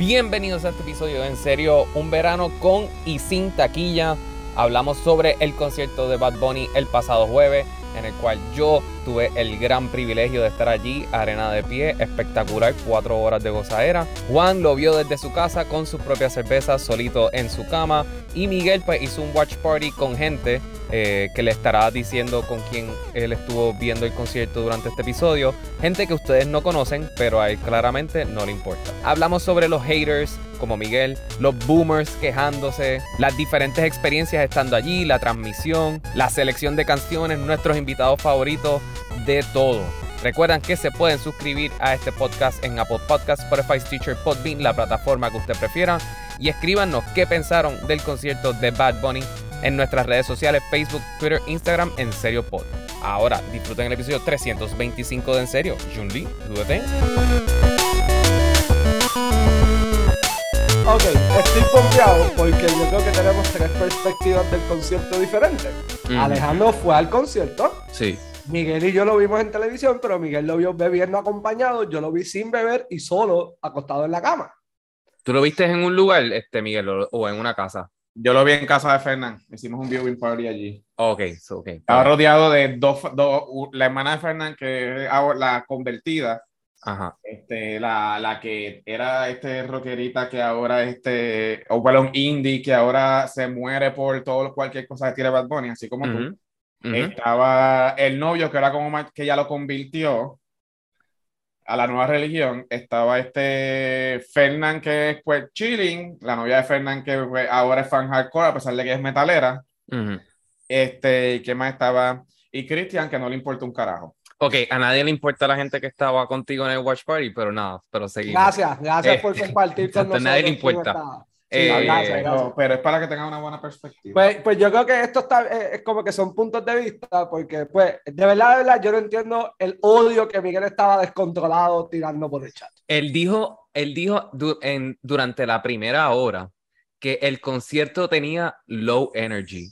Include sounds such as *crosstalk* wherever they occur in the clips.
Bienvenidos a este episodio En serio, un verano con y sin taquilla. Hablamos sobre el concierto de Bad Bunny el pasado jueves, en el cual yo tuve el gran privilegio de estar allí, arena de pie, espectacular, cuatro horas de gozadera. Juan lo vio desde su casa con sus propias cervezas, solito en su cama, y Miguel pues hizo un watch party con gente eh, que le estará diciendo con quién él estuvo viendo el concierto durante este episodio. Gente que ustedes no conocen, pero a él claramente no le importa. Hablamos sobre los haters, como Miguel, los boomers quejándose, las diferentes experiencias estando allí, la transmisión, la selección de canciones, nuestros invitados favoritos, de todo. Recuerdan que se pueden suscribir a este podcast en Apple Podcasts, Spotify, Stitcher, Podbean, la plataforma que usted prefiera. Y escríbanos qué pensaron del concierto de Bad Bunny en nuestras redes sociales, Facebook, Twitter, Instagram, En Serio Pod. Ahora disfruten el episodio 325 de En Serio. Junli, dúdate. Ok, estoy pompeado porque yo creo que tenemos tres perspectivas del concierto diferentes. Alejandro fue al concierto, Sí. Miguel y yo lo vimos en televisión, pero Miguel lo vio bebiendo acompañado, yo lo vi sin beber y solo acostado en la cama. ¿Tú lo viste en un lugar, este Miguel, o, o en una casa? Yo lo vi en casa de Fernán. Hicimos un viewing party allí. Ok, so, ok. Estaba rodeado de dos, dos la hermana de Fernán, que es ahora la convertida, Ajá. este, la, la que era este rockerita que ahora este, o un indie que ahora se muere por todo cualquier cosa que tire Bad Bunny, así como tú. Ujú, ujú. Estaba el novio que era como que ya lo convirtió a la nueva religión. Estaba este Fernán que es pues chilling, la novia de Fernán que pues, ahora es fan hardcore a pesar de que es metalera. Ujú. Este, ¿qué más estaba? Y Cristian que no le importa un carajo. Ok, a nadie le importa la gente que estaba contigo en el Watch Party, pero nada, pero seguimos. Gracias, gracias Eh, por compartir con exacto, *laughs* a nosotros. nadie le importa. Eh, Sí, gracias, pero, gracias. pero es para que tengan una buena perspectiva. Pues, pues yo creo que esto está, eh, es como que son puntos de vista, porque pues de verdad, de verdad, yo no entiendo el odio que Miguel estaba descontrolado tirando por el chat. Él dijo, él dijo du- en, durante la primera hora que el concierto tenía low energy.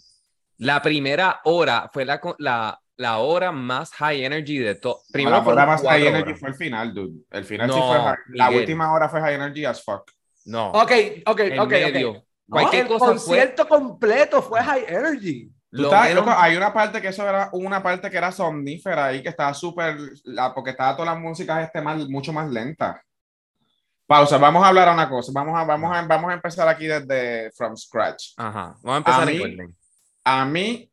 La primera hora fue la, la, la hora más high energy de todo. Primero la hora más high energy horas. fue el final, dude. El final sí No, fue high. La Miguel. última hora fue high energy as fuck. No, Ok, ok, en ok. medio. ok. Cualquier el cosa fue concierto completo fue high energy. Tú lo estás- menos- hay una parte que eso era una parte que era somnífera ahí, que estaba súper, la- porque estaba todas las músicas este más, mucho más lenta. Pausa, vamos a hablar a una cosa, vamos a, vamos a, vamos a empezar aquí desde from scratch. Ajá, vamos a empezar A mí-. A mí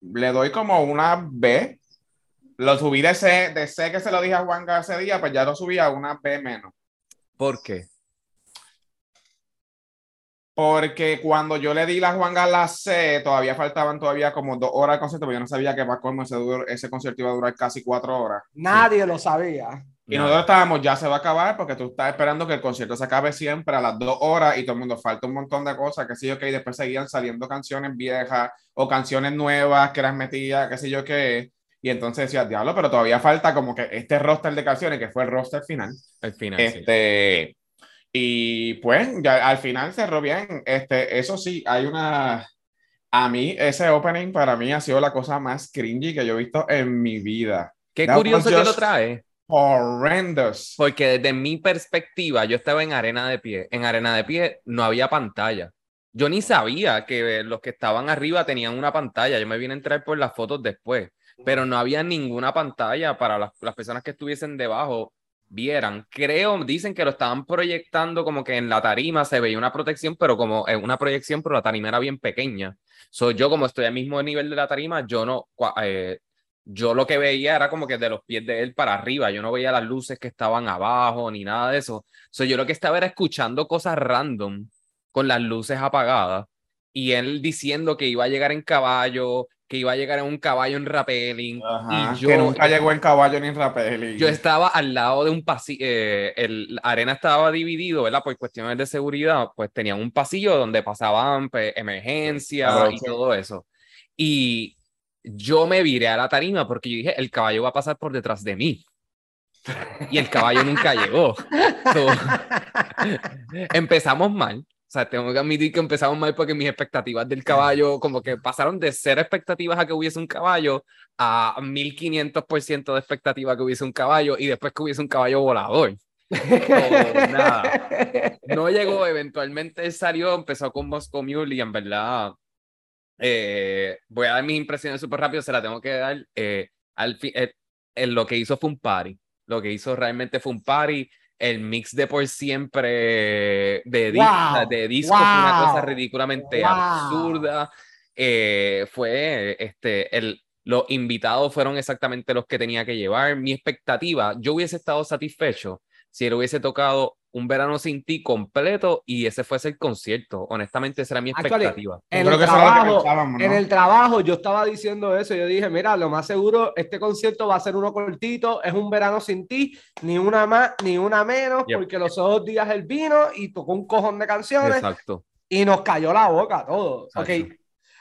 le doy como una B. Lo subí de C, de C que se lo dije a Juan ese día, pues ya lo subí a una B menos. ¿Por qué? Porque cuando yo le di la Juanga la C, todavía faltaban todavía como dos horas de concierto, porque yo no sabía que para colmo ese, ese concierto iba a durar casi cuatro horas. Nadie lo sabía. Y nosotros estábamos, ya se va a acabar, porque tú estás esperando que el concierto se acabe siempre a las dos horas y todo el mundo falta un montón de cosas, que sé yo que y después seguían saliendo canciones viejas o canciones nuevas que las metía, qué sé yo qué. Y entonces decía, diablo, pero todavía falta como que este roster de canciones, que fue el roster final. Al final, sí. Este, y pues ya al final cerró bien. Este, eso sí, hay una. A mí, ese opening para mí ha sido la cosa más cringy que yo he visto en mi vida. Qué that curioso que lo trae. Horrendous. Porque desde mi perspectiva, yo estaba en arena de pie. En arena de pie no había pantalla. Yo ni sabía que los que estaban arriba tenían una pantalla. Yo me vine a entrar por las fotos después. Pero no había ninguna pantalla para las, personas que estuviesen debajo vieran. Creo, dicen que lo estaban proyectando como que en la tarima se veía una protección, pero como una proyección, pero la tarima era bien pequeña. So, yo como estoy al mismo nivel de la tarima, yo no, eh, yo lo que veía era como que de los pies de él para arriba, yo no veía las luces que estaban abajo ni nada de eso. So, yo lo que estaba era escuchando cosas random con las luces apagadas y él diciendo que iba a llegar en caballo, que iba a llegar en un caballo en rappelling Ajá, y yo que nunca llegó en caballo ni en rapel. yo estaba al lado de un pasillo, el la arena estaba dividido, ¿verdad? Por cuestiones de seguridad, pues tenían un pasillo donde pasaban pues, emergencias Claro, y sí. todo eso. Y yo me viré a la tarima porque yo dije, el caballo va a pasar por detrás de mí. Y el caballo nunca llegó. So, *laughs* empezamos mal. O sea, tengo que admitir que empezamos mal porque mis expectativas del caballo, como que pasaron de cero expectativas a que hubiese un caballo a 1500% de expectativa que hubiese un caballo y después que hubiese un caballo volador. nada. *laughs* No llegó, eventualmente salió, empezó con Moscow Mule y en verdad eh, voy a dar mis impresiones súper rápido, se la tengo que dar. Eh, al fin, eh, lo que hizo fue un party. Lo que hizo realmente fue un party. El mix de por siempre de, Wow, de disco fue una cosa wow, ridículamente wow. absurda. Eh, fue este, el, los invitados fueron exactamente los que tenía que llevar. Mi expectativa, yo hubiese estado satisfecho si él hubiese tocado un verano sin ti completo y ese fuese el concierto. Honestamente, esa era mi Actually, expectativa. En el, que que trabajo, en el trabajo yo estaba diciendo eso. Yo dije, mira, lo más seguro, este concierto va a ser uno cortito, es un verano sin ti, ni una más, ni una menos, Yep. porque los otros días él vino y tocó un cojón de canciones Exacto. y nos cayó la boca a todos. Ok, Exacto.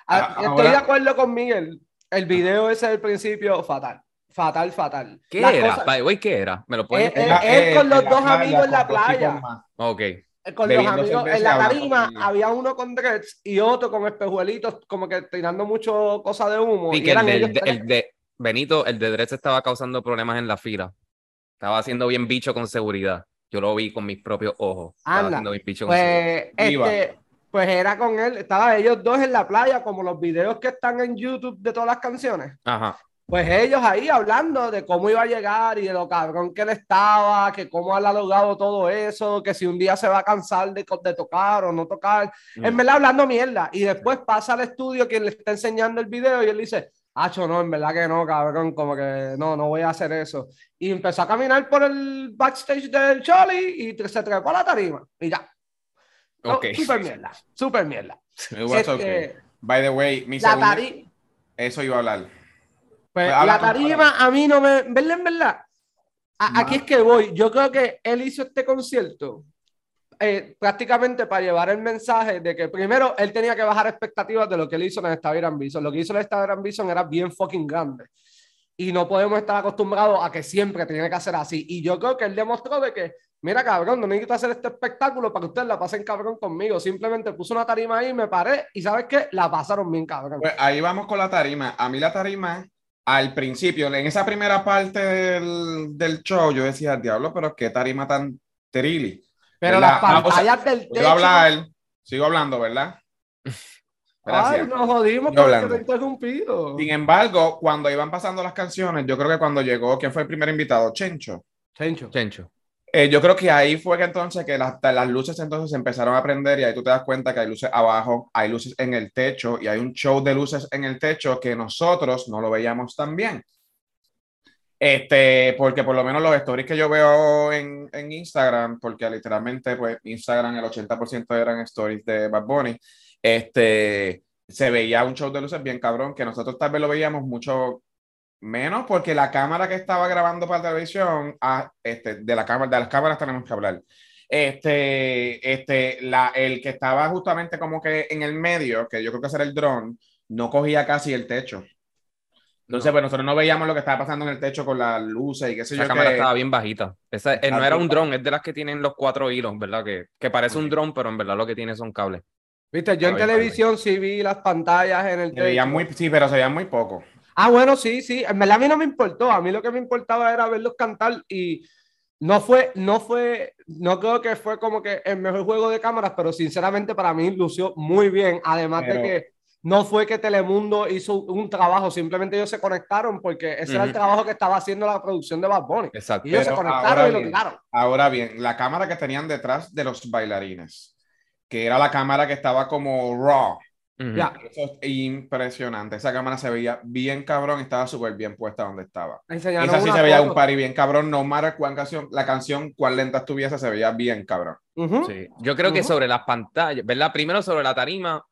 A- Ah, estoy ahora- de acuerdo con Miguel. El video ese del principio, fatal. Fatal, fatal. ¿Qué Las era? cosas- By the way, ¿qué era? ¿Me lo pueden Eh, Era, él con los dos playa, amigos en la playa. Ok. Eh, con los amigos en la tarima había uno con dreads y otro con espejuelitos como que tirando mucho cosa de humo Y y que el, eran ellos de, el de Benito, el de Dress estaba causando problemas en la fila. Estaba haciendo bien bicho con seguridad. Yo lo vi con mis propios ojos. Estaba Anda, haciendo bien bicho con seguridad. pues Viva. este pues era con él estaban ellos dos en la playa como los videos que están en YouTube de todas las canciones Ajá. Pues ellos ahí hablando de cómo iba a llegar y de lo cabrón que él estaba que cómo ha logrado todo eso que si un día se va a cansar de, de tocar o no tocar en verdad hablando mierda. Y después pasa al estudio quien le está enseñando el video y él dice, Acho, no, en verdad que no, cabrón, como que no, no voy a hacer eso. Y empezó a caminar por el backstage del Choli y se trepó a la tarima y ya. No, Ok. Super mierda, super mierda. *laughs* It was Este, okay. By the way, mi La segunda- eso iba a hablar. Pues, Pues la tú, tarima a mí no me, ¿verdad? En verdad, a- aquí es que voy. Yo creo que él hizo este concierto eh, prácticamente para llevar el mensaje de que primero él tenía que bajar expectativas de lo que él hizo en el Estadio Bison. Lo que hizo en el Estadio Bison era bien fucking grande. Y no podemos estar acostumbrados a que siempre tiene que hacer así. Y yo creo que él demostró de que, mira cabrón, no necesito hacer este espectáculo para que ustedes la pasen cabrón conmigo. Simplemente puse una tarima ahí, me paré y ¿sabes qué? La pasaron bien cabrón. Pues ahí vamos con la tarima. A mí la tarima, al principio, en esa primera parte del, del show, yo decía, diablo, pero qué tarima tan trilly. Pero ¿verdad? las Ah, o sea, pantallas del techo... hablar, sigo hablando, ¿verdad? *laughs* Gracias. Ay, nos jodimos Yo con el que hablando. te interrumpido. Sin embargo, cuando iban pasando las canciones, yo creo que cuando llegó, ¿quién fue el primer invitado? Chencho. Chencho. Chencho. Eh, yo creo que ahí fue que entonces que las, las luces entonces empezaron a prender y ahí tú te das cuenta que hay luces abajo, hay luces en el techo y hay un show de luces en el techo que nosotros no lo veíamos tan bien. Este, porque por lo menos los stories que yo veo en, en Instagram, porque literalmente pues Instagram el 80% eran stories de Bad Bunny, este, se veía un show de luces bien cabrón que nosotros tal vez lo veíamos mucho menos porque la cámara que estaba grabando para la televisión, ah, este, de, la cámara, de las cámaras tenemos que hablar. Este, este, la, el que estaba justamente como que en el medio, que yo creo que era el dron, no cogía casi el techo. Entonces, pues nosotros no veíamos lo que estaba pasando en el techo con las luces y qué sé Esa yo. cámara que- estaba bien bajita. Esa, eh, no era un dron, es de las que tienen los cuatro hilos, ¿verdad? Que, que parece un Ok. dron, pero en verdad lo que tiene son cables. Viste, yo en televisión sí vi las pantallas en el Se veían techo. muy, sí, pero se veían muy poco. Ah, bueno, sí, sí. En verdad a mí no me importó. A mí lo que me importaba era verlos cantar y no fue, no fue, no creo que fue como que el mejor juego de cámaras, pero sinceramente para mí lució muy bien. Además Pero- de que no fue que Telemundo hizo un trabajo, simplemente ellos se conectaron porque ese era el trabajo que estaba haciendo la producción de Bad Bunny. Exacto. Y ellos se Pero conectaron ahora y lo tiraron. Ahora bien, la cámara que tenían detrás de los bailarines, que era la cámara que estaba como raw. Ya. Eso es impresionante. Esa cámara se veía bien cabrón estaba súper bien puesta donde estaba. Enseñaron Esa sí se veía foto. un party bien cabrón, no matter cuán canción, la canción, cuán lenta estuviese, se veía bien cabrón. Ujú. Sí. Yo creo que Ujú. sobre las pantallas, ¿verdad? Primero sobre la tarima,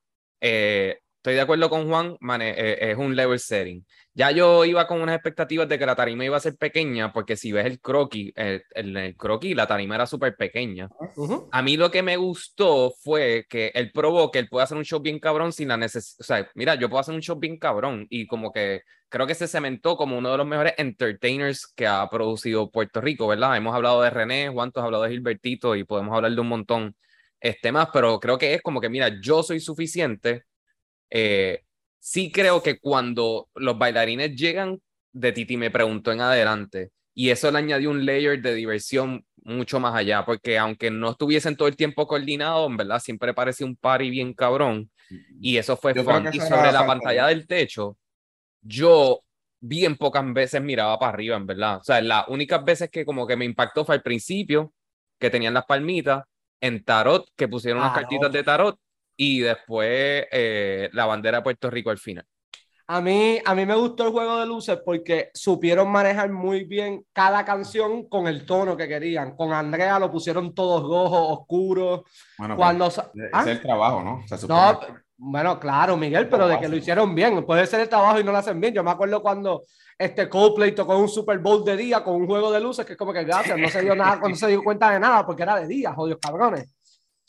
eh, estoy de acuerdo con Juan, mane- eh, es un level setting. Ya yo iba con unas expectativas de que la tarima iba a ser pequeña, porque si ves el croquis, eh, el, el croquis, la tarima era súper pequeña. Ujú. A mí lo que me gustó fue que él probó que él puede hacer un show bien cabrón sin la necesidad. O sea, mira, yo puedo hacer un show bien cabrón y como que creo que se cementó como uno de los mejores entertainers que ha producido Puerto Rico, ¿verdad? Hemos hablado de René, Juan, tú has hablado de Gilbertito y podemos hablar de un montón este más, pero creo que es como que, mira, yo soy suficiente. Eh, sí creo que cuando los bailarines llegan de Titi me preguntó en adelante, Y eso le añadió un layer de diversión mucho más allá, porque aunque no estuviesen todo el tiempo coordinados, en verdad, siempre parecía un party bien cabrón. Y eso fue fun. Y sobre la pantalla del techo, yo bien pocas veces miraba para arriba, en verdad. O sea, las únicas veces que como que me impactó fue al principio, que tenían las palmitas, en tarot, que pusieron unas Tarot. cartitas de tarot, y después eh, la bandera de Puerto Rico al final. A mí, a mí me gustó el juego de luces porque supieron manejar muy bien cada canción con el tono que querían. Con Andrea lo pusieron todos rojos, oscuros. Bueno, Cuando... pues, ¿Ah? ese es el trabajo, ¿no? Se supone No, que- bueno, claro, Miguel, pero de que lo hicieron bien. Puede ser el trabajo y no lo hacen bien. Yo me acuerdo cuando este Coldplay tocó un Super Bowl de día con un juego de luces que es como que gracias, no se dio nada, no se dio cuenta de nada porque era de día, jodidos cabrones.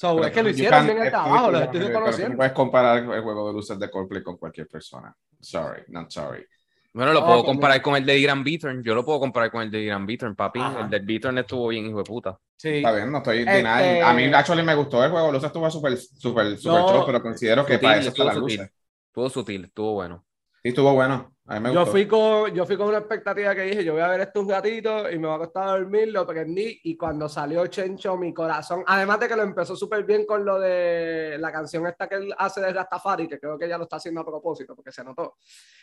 So, pero es que lo hicieron bien el trabajo, pero estoy tú No reconociendo. puedes comparar el juego de luces de Coldplay con cualquier persona. Sorry, not sorry. Bueno, lo puedo pues comparar con el de Iran Beaturn. Yo lo puedo comparar con el de Iran Beaturn, papi. Ajá. El del Beaturn estuvo bien, hijo de puta. Sí. Está bien, no estoy Este- denying. A mí, actually, me gustó el juego de luces, estuvo súper, súper, súper No. show, pero considero que Sutil, para eso las sutil. luces. Estuvo sutil, estuvo bueno. Sí, estuvo bueno. Yo fui, con, yo fui con una expectativa que dije, yo voy a ver esto un ratito y me va a costar dormir, lo prendí y cuando salió Chencho, mi corazón, además de que lo empezó súper bien con lo de la canción esta que él hace de Rastafari, que creo que ya lo está haciendo a propósito porque se notó,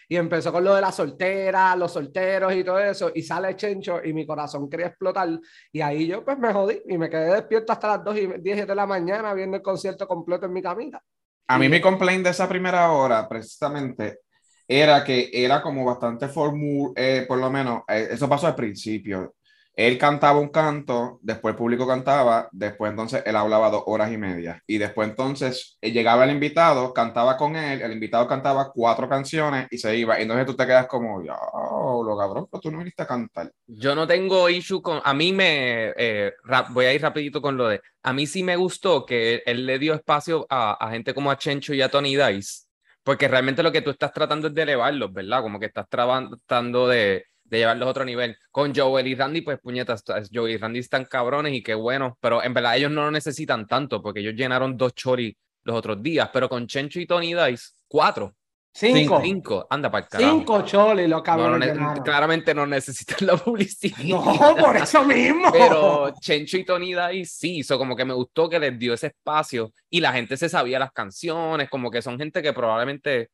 y empezó con lo de la soltera, los solteros y todo eso, y sale Chencho y mi corazón quería explotar. Y ahí yo pues me jodí y me quedé despierto hasta las 2 y 10 de la mañana viendo el concierto completo en mi camita. A mí mi complaint de esa primera hora, precisamente, era que era como bastante formu, eh, por lo menos, eh, eso pasó al principio. Él cantaba un canto, después el público cantaba, después entonces él hablaba dos horas y media. Y después entonces eh, llegaba el invitado, cantaba con él, el invitado cantaba cuatro canciones y se iba. Y entonces tú te quedas como, ya, lo cabrón, pero tú no viniste a cantar. Yo no tengo issue con. A mí me. eh, voy a ir rapidito con lo de. A mí sí me gustó que él le dio espacio a, a gente como a Chencho y a Tony Dice. Porque realmente lo que tú estás tratando es de elevarlos, ¿verdad? Como que estás tratando de, de llevarlos a otro nivel. Con Joel y Randy, pues puñetas, Joel y Randy están cabrones y qué bueno. Pero en verdad ellos no lo necesitan tanto porque ellos llenaron dos choris los otros días. Pero con Chencho y Tony Dice, cuatro. Cinco. Cinco. Anda para carajo. Cinco cholis, los No, cabrones. no llenaron. claramente no necesitan la publicidad. No, por eso mismo. Pero Chencho y Tony Dice sí, hizo como que me gustó que les dio ese espacio y la gente se sabía las canciones, como que son gente que probablemente.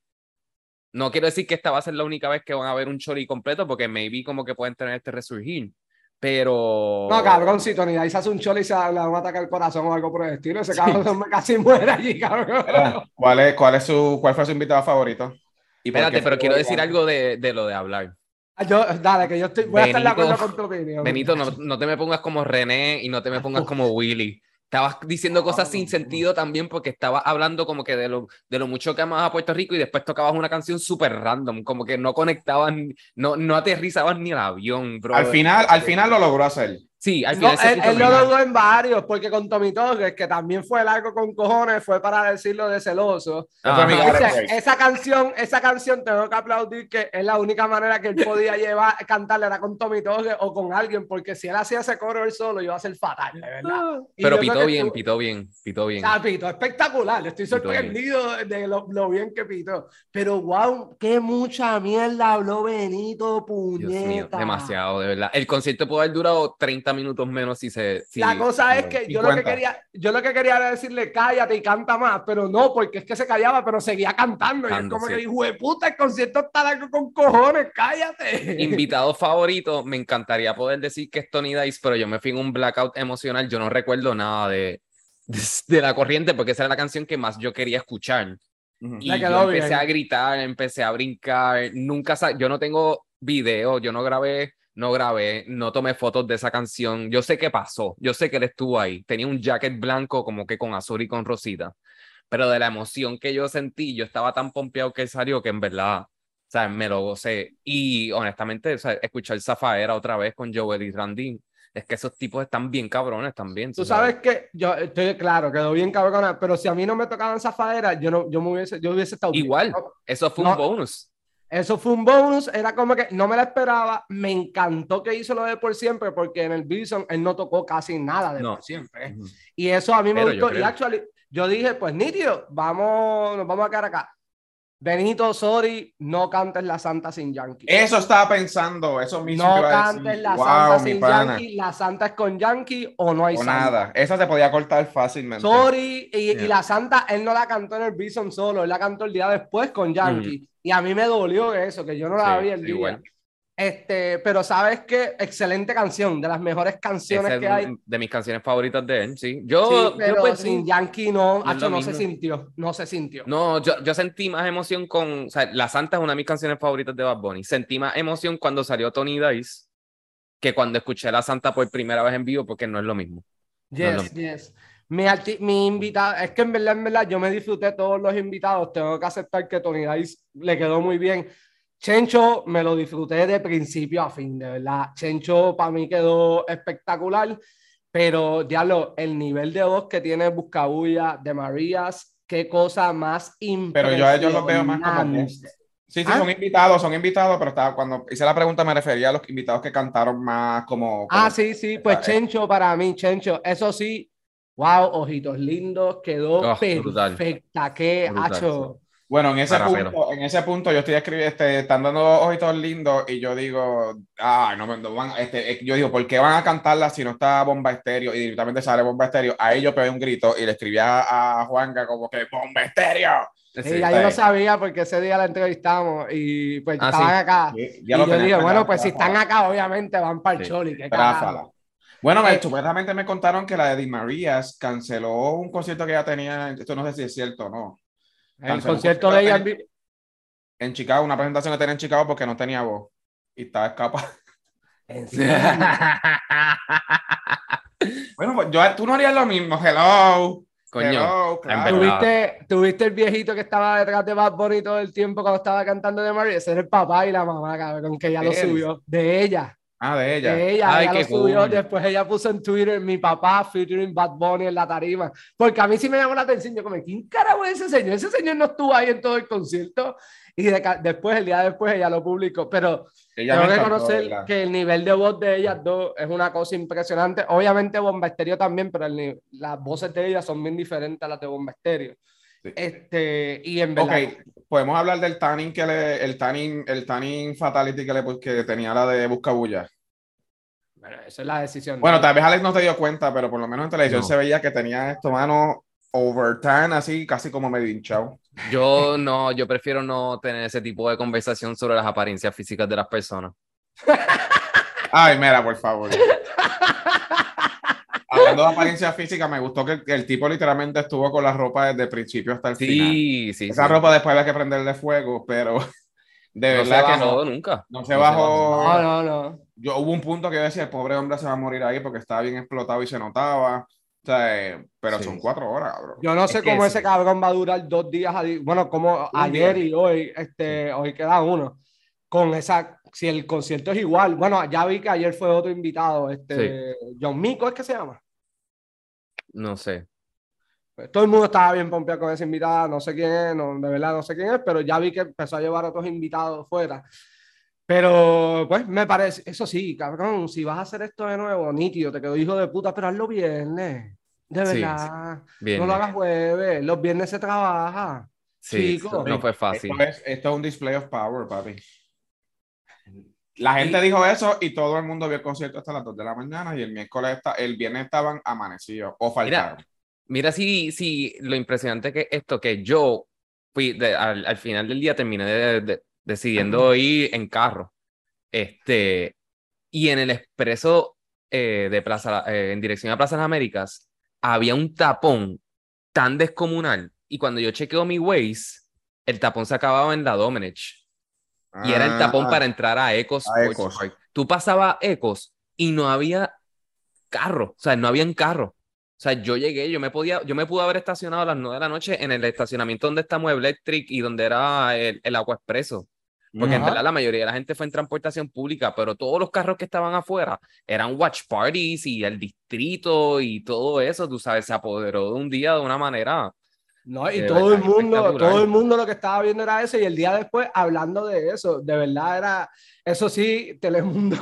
No quiero decir que esta va a ser la única vez que van a ver un chori completo, porque maybe como que pueden tener este resurgir. Pero. No, cabrón, si Tony Dice hace un choli y se le va a atacar el corazón o algo por el estilo, ese cabrón *laughs* casi muere allí, cabrón. ¿Cuál, es, cuál, es su, ¿Cuál fue su invitado favorito? ¿Y Espérate, pero quiero decir algo de, de lo de hablar. Yo, dale, que yo estoy, voy a estar de Benito- acuerdo con tu opinión. Benito, no, *laughs* no te me pongas como René y no te me pongas como Willy. Estabas diciendo cosas sin sentido también porque estabas hablando como que de lo, de lo mucho que amas a Puerto Rico y después tocabas una canción súper random, como que no conectabas, ni- no, no aterrizabas ni el avión, bro. Al final, al final lo logró hacer. Sí, al No, final se él, él lo bien. logró en varios, porque con Tommy Torres, que también fue largo con cojones, fue para decirlo de celoso. Ese- Grace. esa canción, esa canción tengo que aplaudir que es la única manera que él *laughs* podía llevar, cantarle era con Tommy Torres o con alguien, porque si él hacía ese coro él solo iba a ser fatal, de verdad. Y Pero pitó bien, tú- pitó bien, pitó bien. Ah, Pito, espectacular. Estoy Pitó bien. sorprendido de lo, lo bien que pitó. Pero wow, qué mucha mierda habló Benito, Dios mío, puñeta. demasiado, de verdad. El concierto puede haber durado 30 minutos menos si se... si- La cosa es que yo lo que 50. quería, yo lo que quería era decirle cállate y canta más, pero no, porque es que se callaba, pero seguía cantando. y es como sí. que, hijo de puta, el concierto está largo con cojones, cállate. Invitado *laughs* favorito, me encantaría poder decir que es Tony Dice, pero yo me fui en un blackout emocional, yo no recuerdo nada de, de, de la corriente, porque esa era la canción que más yo quería escuchar. Y yo empecé bien. a gritar, empecé a brincar, nunca, yo no tengo video, yo no grabé, no grabé, no tomé fotos de esa canción, yo sé qué pasó, yo sé que él estuvo ahí, tenía un jacket blanco como que con azul y con rosita, pero de la emoción que yo sentí, yo estaba tan pompeado que él salió que en verdad, o me lo gocé. Y honestamente, o sea, escuchar Zafaera otra vez con Joel y Randy, es que esos tipos están bien cabrones también. Tú sabes que yo estoy claro, quedó bien cabrona, pero si a mí no me tocaban zafadera, yo no, yo me hubiese, yo hubiese estado. Igual, eso fue No. un bonus. Eso fue un bonus, era como que no me la esperaba, me encantó que hizo lo de por siempre, porque en el Bison él no tocó casi nada de No. por siempre. Y eso a mí me Pero yo gustó. Y actually, yo dije, pues nítido, vamos, nos vamos a quedar acá. Benito, sorry, no cantes la santa sin Yankee. Eso estaba pensando, eso mismo. no cantes la Wow, santa sin pana. Yankee. La santa es con Yankee o no hay O santa. nada. Esa se podía cortar fácilmente. Sorry, y, la santa, él no la cantó en el Bison solo, él la cantó el día después con Yankee. Y a mí me dolió eso, que yo no la Sí, vi el día. igual. Este, pero sabes qué, excelente canción, de las mejores canciones Esa es que hay. de mis canciones favoritas de él, sí. Sí, Yo, yo, pero pues, sin Yankee no, no hacho, no se mismo. sintió, no se sintió. No, yo, yo sentí más emoción con. O sea, La Santa es una de mis canciones favoritas de Bad Bunny. Sentí más emoción cuando salió Tony Dice que cuando escuché La Santa por primera vez en vivo, porque no es lo mismo. No es lo Yes, yes. Mi, mi invitado, es que en verdad, en verdad, yo me disfruté todos los invitados. Tengo que aceptar que Tony Dice le quedó muy bien. Chencho me lo disfruté de principio a fin, de verdad. Chencho para mí quedó espectacular, pero diablo, el nivel de voz que tiene Buscabulla de Marías, qué cosa más Pero yo a ellos los veo más como impresionante. Sí, sí, ¿Ah? son invitados, son invitados, pero estaba, cuando hice la pregunta me refería a los invitados que cantaron más como... Ah, como- sí, sí, pues eh, Chencho para mí, Chencho, eso sí, wow, ojitos lindos, quedó Oh, brutal. perfecta, qué Brutal, hacho. Bueno, en ese, Para, punto, en ese punto yo estoy escribiendo, este, están dando ojitos lindos y yo digo, ah, no, me- no van, este, eh, yo digo, ¿por qué van a cantarla si no está Bomba Estéreo? Y directamente sale Bomba Estéreo. A ellos pegué un grito y le escribí a, a Juanga como que ¡Bomba Estéreo! Sí. Sí, ya yo no sabía porque ese día la entrevistamos y pues Ah, estaban sí. acá. Sí, Y ya lo yo pegado, bueno, pues si están acá, obviamente van para el Sí. Choli. qué. Bueno, me, Eh, supuestamente me contaron que la de Di Marías canceló un concierto que ella tenía, esto no sé si es cierto o no, El concierto de ella. en Chicago, una presentación que tenía en Chicago porque no tenía voz y estaba escapada. ¿En *laughs* serio? Bueno, pues yo, tú no harías lo mismo, hello. Coño. hello, claro. ¿Tuviste, tuviste el viejito que estaba detrás de Bad Bunny todo el tiempo cuando estaba cantando de María? Ese era el papá y la mamá, cabrón, que ella lo subió. De ella. Ah, de ella. De ella, Ay, ella qué lo subió. cool. Después ella puso en Twitter mi papá featuring Bad Bunny en la tarima. Porque a mí sí me llamó la atención. Yo como, ¿quién carajo es ese señor? Ese señor no estuvo ahí en todo el concierto. Y de después, el día después, ella lo publicó. Pero Ella tengo que reconocer ¿verdad? que el nivel de voz de ellas dos es una cosa impresionante. Obviamente Bomba Estéreo también, pero el las voces de ellas son bien diferentes a las de Bomba Estéreo. Sí. Este, y en verdad, Ok, podemos hablar del tanning que le, el tanning, el tanning fatality que le que tenía la de Buscabulla. Bueno, esa es la decisión. de Bueno, ella. tal vez Alex no te dio cuenta, pero por lo menos en televisión No. se veía que tenía esto, mano, overtan, así casi como medio hinchado. Yo no, yo prefiero no tener ese tipo de conversación sobre las apariencias físicas de las personas. *laughs* Ay, mira, por favor. Hablando de apariencia física, me gustó que, que el tipo literalmente estuvo con la ropa desde el principio hasta el final. Sí, sí. Esa sí. ropa después había que prenderle fuego, pero de no se verdad que no, nunca. no se No se bajó. No, no, no. Yo hubo un punto que yo decía, el pobre hombre se va a morir ahí porque estaba bien explotado y se notaba. O sea, eh, pero Sí. son cuatro horas, cabrón. Yo no sé cómo sí. ese cabrón va a durar dos días. Bueno, como ayer y hoy, este, hoy queda uno. Con esa, si el concierto es igual. Bueno, ya vi que ayer fue otro invitado, este, John Mico, ¿es que se llama? No sé. Pues todo el mundo estaba bien pompeado con esa invitada, no sé quién es, no, de verdad no sé quién es, pero ya vi que empezó a llevar a otros invitados fuera. Pero, pues, me parece, eso sí, cabrón, si vas a hacer esto de nuevo, nítido, te quedó hijo de puta, pero hazlo viernes, de Sí, verdad. Bien. No lo hagas jueves, los viernes se trabaja. Sí, chico. no fue fácil. Esto es, esto es un display of power, papi. La gente dijo eso y todo el mundo vio el concierto hasta las 2 de la mañana y el miércoles, está, el viernes estaban amanecidos o faltaron. Mira si, si lo impresionante que esto, que yo fui, de- al, al final del día terminé de- de- decidiendo ir en carro. Este, y en el expreso eh, de Plaza, eh, en dirección a Plaza Las Américas, había un tapón tan descomunal. Y cuando yo chequeo mi Waze, el tapón se acababa en la Domenech. Y era el tapón Ah, para entrar a Ecos. a Ecos. Tú pasabas Ecos y no había carro, o sea, no habían carro. O sea, yo llegué, yo me podía, yo me pude haber estacionado a las 9 de la noche en el estacionamiento donde está Mueble Electric y donde era el, el Agua Expreso. Porque en Ajá. verdad la mayoría de la gente fue en transportación pública, pero todos los carros que estaban afuera eran watch parties y el distrito y todo eso, tú sabes, se apoderó de un día de una manera. No, y De todo el mundo, todo el mundo lo que estaba viendo era eso, y el día después hablando de eso, de verdad era, eso sí, Telemundo,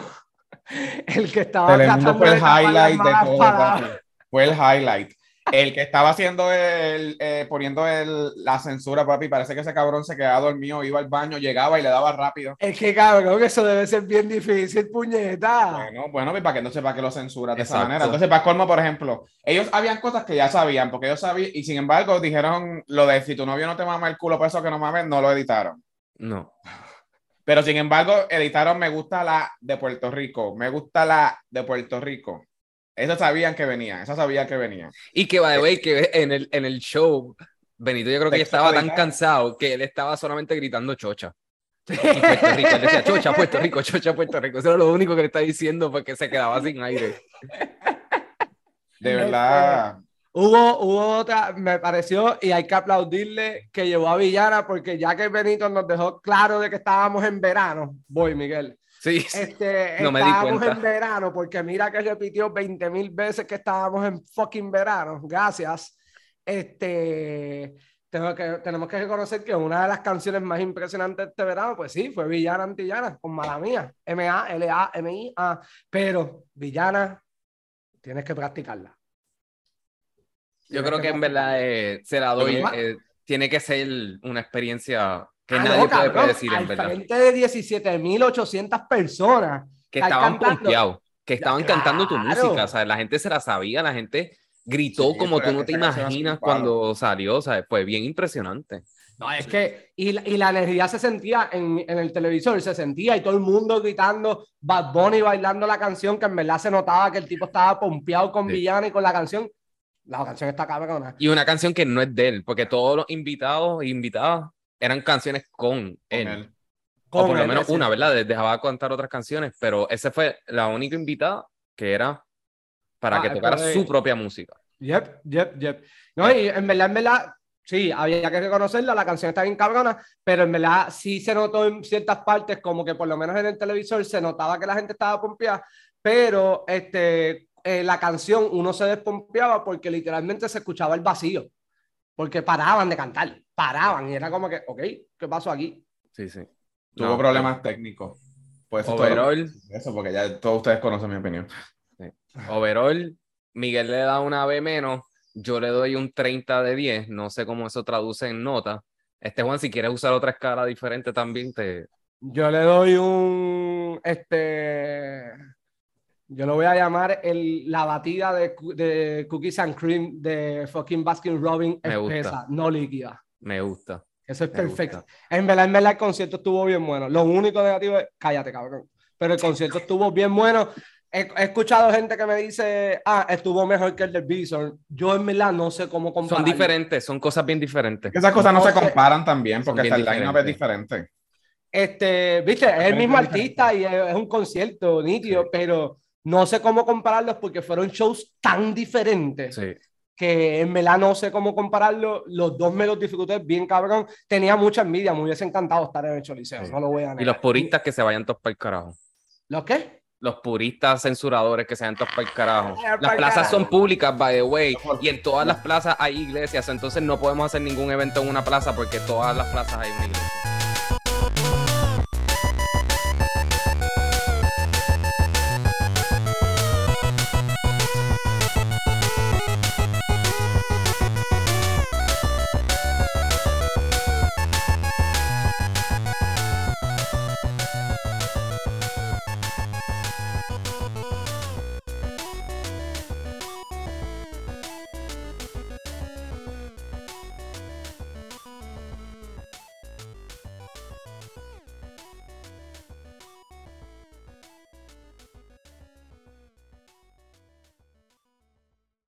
*laughs* el que estaba Telemundo fue el highlight de todo. Fue el highlight. El que estaba haciendo el, eh, poniendo el, la censura, papi, parece que ese cabrón se quedaba dormido, iba al baño, llegaba y le daba rápido. Es que cabrón, eso debe ser bien difícil, puñeta. Bueno, bueno, pues, para que no sepa que lo censura de esa Exacto. manera. Entonces, para colmo, por ejemplo, ellos habían cosas que ya sabían, porque ellos sabían, y sin embargo dijeron lo de si tu novio no te mama el culo, por eso que no mames, no lo editaron. No. Pero sin embargo, editaron Me gusta la de Puerto Rico, Me gusta la de Puerto Rico. Eso sabían que venía, eso sabían que venía. Y que, by the way, que en el, en el show, Benito yo creo que ya estaba tan cansado que él estaba solamente gritando chocha. Y Puerto Rico, él decía chocha, Puerto Rico, chocha, Puerto Rico. Eso era lo único que le está diciendo porque se quedaba sin aire. De verdad. Hubo, hubo otra, me pareció, y hay que aplaudirle que llevó a Villana, porque ya que Benito nos dejó claro de que estábamos en verano, voy, Miguel. Sí, Este, *laughs* No me di estábamos cuenta. en verano, porque mira que repitió 20 mil veces que estábamos en fucking verano. Gracias. Este, tengo que, tenemos que reconocer que una de las canciones más impresionantes de este verano, pues sí, fue Villana Antillana, con Mala Mía, M-A-L-A-M-I-A. Pero Villana, tienes que practicarla. yo Tienes creo que en verdad eh, se la doy. Eh, tiene que ser una experiencia que Ah, nadie no, puede cabrón, predecir, en verdad. frente de 17.800 personas. Que estaban cantando. pompeados, que estaban cantando tu claro. música. O sea, la gente se la sabía, la gente gritó Sí, como tú no te imaginas cuando salió. O sea, fue bien impresionante. No, es que, y, la- y la energía se sentía en, en el televisor, se sentía y todo el mundo gritando, Bad Bunny bailando la canción, que en verdad se notaba que el tipo estaba pompeado con Sí. Villana y con la canción. La canción está cabrona. Y una canción que no es de él, porque todos los invitados e invitadas eran canciones con con él. él. O por Con lo él, menos una, ¿verdad? Dejaba cantar otras canciones, pero ese fue la única invitada que era para Ah, que tocara su propia música. Yep, yep, yep. No, y en verdad, en verdad, sí, había que reconocerla, la canción está bien cabrona, pero en verdad sí se notó en ciertas partes, como que por lo menos en el televisor se notaba que la gente estaba pompeada, pero este, eh, la canción uno se despompeaba porque literalmente se escuchaba el vacío, porque paraban de cantar, paraban, y era como que, ok, ¿qué pasó aquí? Sí, sí. Tuvo No, problemas técnicos. Pues todo Overall, eso, porque ya todos ustedes conocen mi opinión. overall, Miguel le da una B menos, yo le doy un 30 de 10, no sé cómo eso traduce en nota. Este Juan, si quieres usar otra escala diferente también, te... Yo le doy un, este, yo lo voy a llamar el, la batida de, de Cookies and Cream de fucking Baskin Robbins Me gusta. espesa, no líquida. Me gusta. Eso es perfecto. En verdad, en verdad, el concierto estuvo bien bueno. Lo único negativo es, cállate, cabrón. Pero el concierto estuvo bien bueno. He, he escuchado gente que me dice, ah, estuvo mejor que el de Bison. Yo en verdad no sé cómo Son compararlo. diferentes, son cosas bien diferentes. Esas cosas no se comparan también, son porque el line-up es diferente. Este, viste, es el mismo artista y es, es un concierto nítido, Sí. pero no sé cómo compararlos porque fueron shows tan diferentes Sí. Que en verdad no sé cómo compararlos. Los dos me los disfruté bien cabrón. Tenía mucha envidia, me hubiese encantado estar en el Choliseo, Sí. no lo voy a negar. Y los puristas que se vayan todos para el carajo. ¿Los qué? Los puristas censuradores que se vayan todos para el carajo. Ah, Las plazas son públicas, by the way. Y en todas las plazas hay iglesias. Entonces no podemos hacer ningún evento en una plaza porque todas las plazas hay una iglesia.